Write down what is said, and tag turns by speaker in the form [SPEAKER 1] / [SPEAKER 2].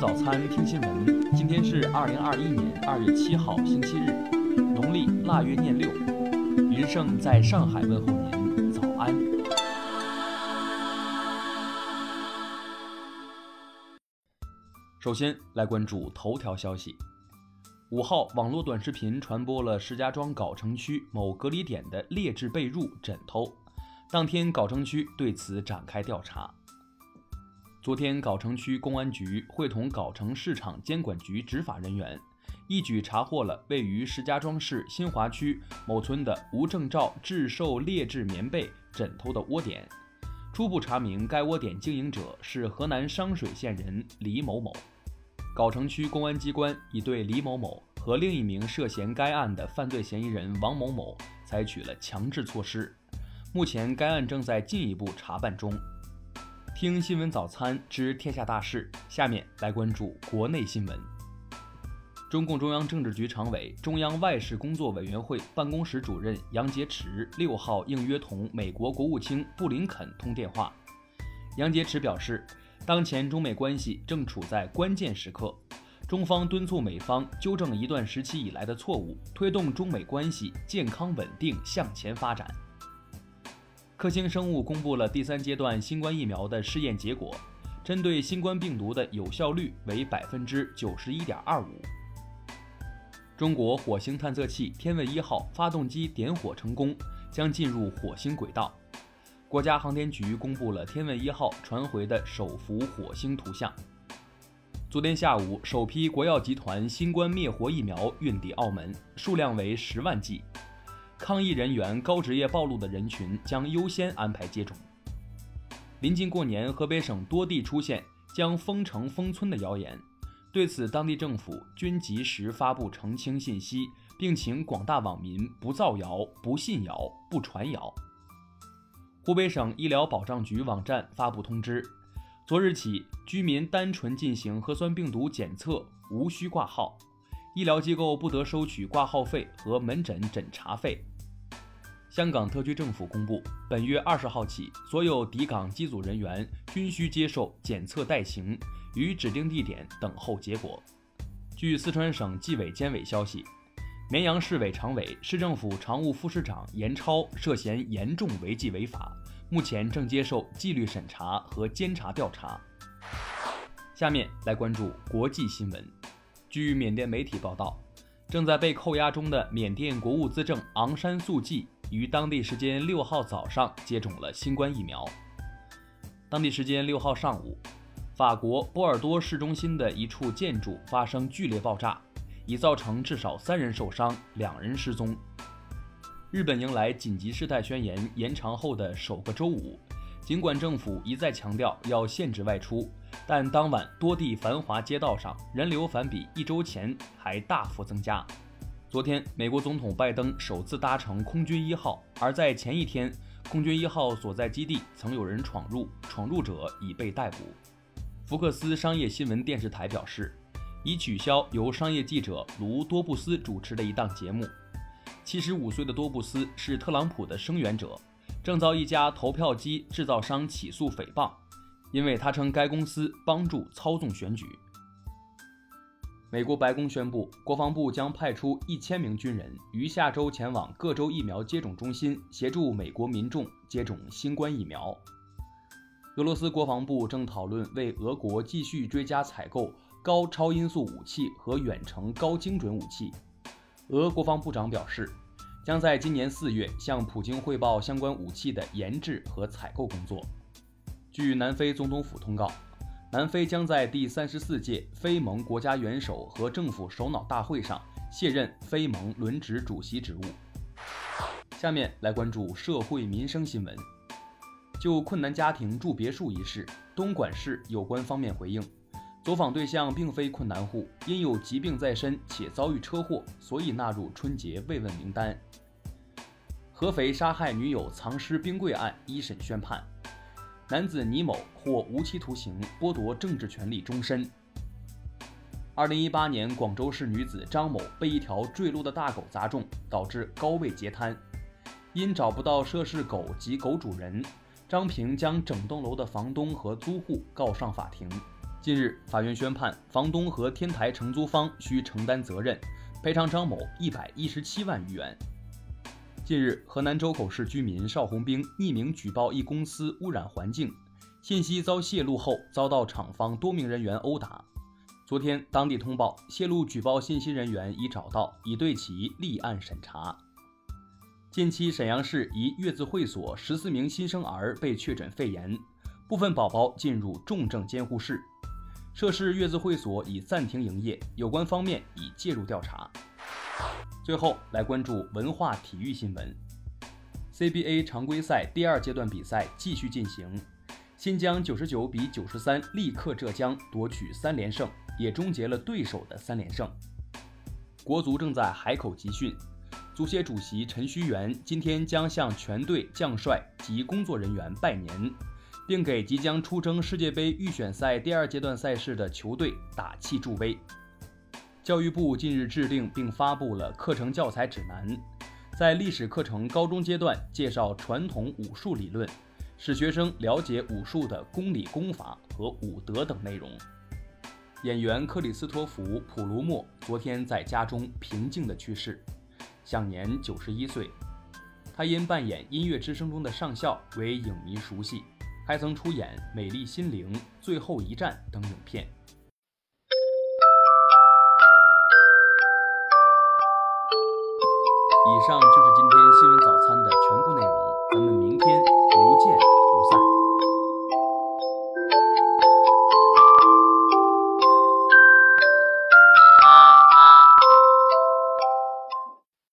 [SPEAKER 1] 早餐，听新闻。今天是二零二一年二月七号，星期日，农历腊月廿六。云盛在上海问候您，早安。首先来关注头条消息。五号，网络短视频传播了石家庄藁城区某隔离点的劣质被褥、枕头。当天，藁城区对此展开调查。昨天，藁城区公安局会同藁城市场监管局执法人员，一举查获了位于石家庄市新华区某村的无证照制售劣质棉被、枕头的窝点。初步查明，该窝点经营者是河南商水县人李某某。藁城区公安机关已对李某某和另一名涉嫌该案的犯罪嫌疑人王某某采取了强制措施。目前，该案正在进一步查办中。听新闻早餐知天下大事，下面来关注国内新闻。中共中央政治局常委、中央外事工作委员会办公室主任杨洁篪六号应约同美国国务卿布林肯通电话。杨洁篪表示，当前中美关系正处在关键时刻，中方敦促美方纠正一段时期以来的错误，推动中美关系健康稳定向前发展。科兴生物公布了第三阶段新冠疫苗的试验结果，针对新冠病毒的有效率为百分之九十一点二五。中国火星探测器天问一号发动机点火成功，将进入火星轨道。国家航天局公布了天问一号传回的首幅火星图像。昨天下午，首批国药集团新冠灭活疫苗运抵澳门，数量为十万剂。抗疫人员、高职业暴露的人群将优先安排接种。临近过年，河北省多地出现将封城封村的谣言，对此，当地政府均及时发布澄清信息，并请广大网民不造谣、不信谣、不传谣。湖北省医疗保障局网站发布通知，昨日起，居民单纯进行核酸病毒检测无需挂号，医疗机构不得收取挂号费和门诊诊查费。香港特区政府公布，本月二十号起，所有抵港机组人员均需接受检测代行，于指定地点等候结果。据四川省纪委监委消息，绵阳市委常委、市政府常务副市长严超涉嫌严重违纪违法，目前正接受纪律审查和监察调查。下面来关注国际新闻。据缅甸媒体报道，正在被扣押中的缅甸国务资政昂山素季。于当地时间六号早上接种了新冠疫苗。当地时间六号上午，法国波尔多市中心的一处建筑发生剧烈爆炸，已造成至少三人受伤，两人失踪。日本迎来紧急事态宣言延长后的首个周五，尽管政府一再强调要限制外出，但当晚多地繁华街道上人流反比一周前还大幅增加。昨天，美国总统拜登首次搭乘空军一号，而在前一天，空军一号所在基地曾有人闯入，闯入者已被逮捕。福克斯商业新闻电视台表示，已取消由商业记者卢多布斯主持的一档节目。七十五岁的多布斯是特朗普的声援者，正遭一家投票机制造商起诉诽谤，因为他称该公司帮助操纵选举。美国白宫宣布，国防部将派出一千名军人于下周前往各州疫苗接种中心，协助美国民众接种新冠疫苗。俄罗斯国防部正讨论为俄国继续追加采购高超音速武器和远程高精准武器。俄国防部长表示，将在今年四月向普京汇报相关武器的研制和采购工作。据南非总统府通告。南非将在第三十四届非盟国家元首和政府首脑大会上卸任非盟轮值主席职务。下面来关注社会民生新闻。就困难家庭住别墅一事，东莞市有关方面回应，走访对象并非困难户，因有疾病在身且遭遇车祸，所以纳入春节慰问名单。合肥杀害女友藏尸冰柜案一审宣判。男子倪某获无期徒刑，剥夺政治权利终身。二零一八年，广州市女子张某被一条坠落的大狗砸中，导致高位截瘫。因找不到涉事狗及狗主人，张平将整栋楼的房东和租户告上法庭。近日，法院宣判，房东和天台承租方需承担责任，赔偿张某一百一十七万余元。近日，河南周口市居民邵红兵匿名举报一公司污染环境，信息遭泄露后，遭到厂方多名人员殴打。昨天，当地通报泄露举报信息人员已找到，已对其立案审查。近期，沈阳市一月子会所十四名新生儿被确诊肺炎，部分宝宝进入重症监护室，涉事月子会所已暂停营业，有关方面已介入调查。最后来关注文化体育新闻。CBA 常规赛第二阶段比赛继续进行，新疆九十九比九十三力克浙江，夺取三连胜，也终结了对手的三连胜。国足正在海口集训，足协主席陈戌源今天将向全队将帅及工作人员拜年，并给即将出征世界杯预选赛第二阶段赛事的球队打气助威。教育部近日制定并发布了课程教材指南，在历史课程高中阶段介绍传统武术理论，使学生了解武术的公理、功法和武德等内容。演员克里斯托弗·普鲁默昨天在家中平静地去世，享年九十一岁。他因扮演《音乐之声》中的上校为影迷熟悉，还曾出演《美丽心灵》《最后一战》等影片。以上就是今天新闻早餐的全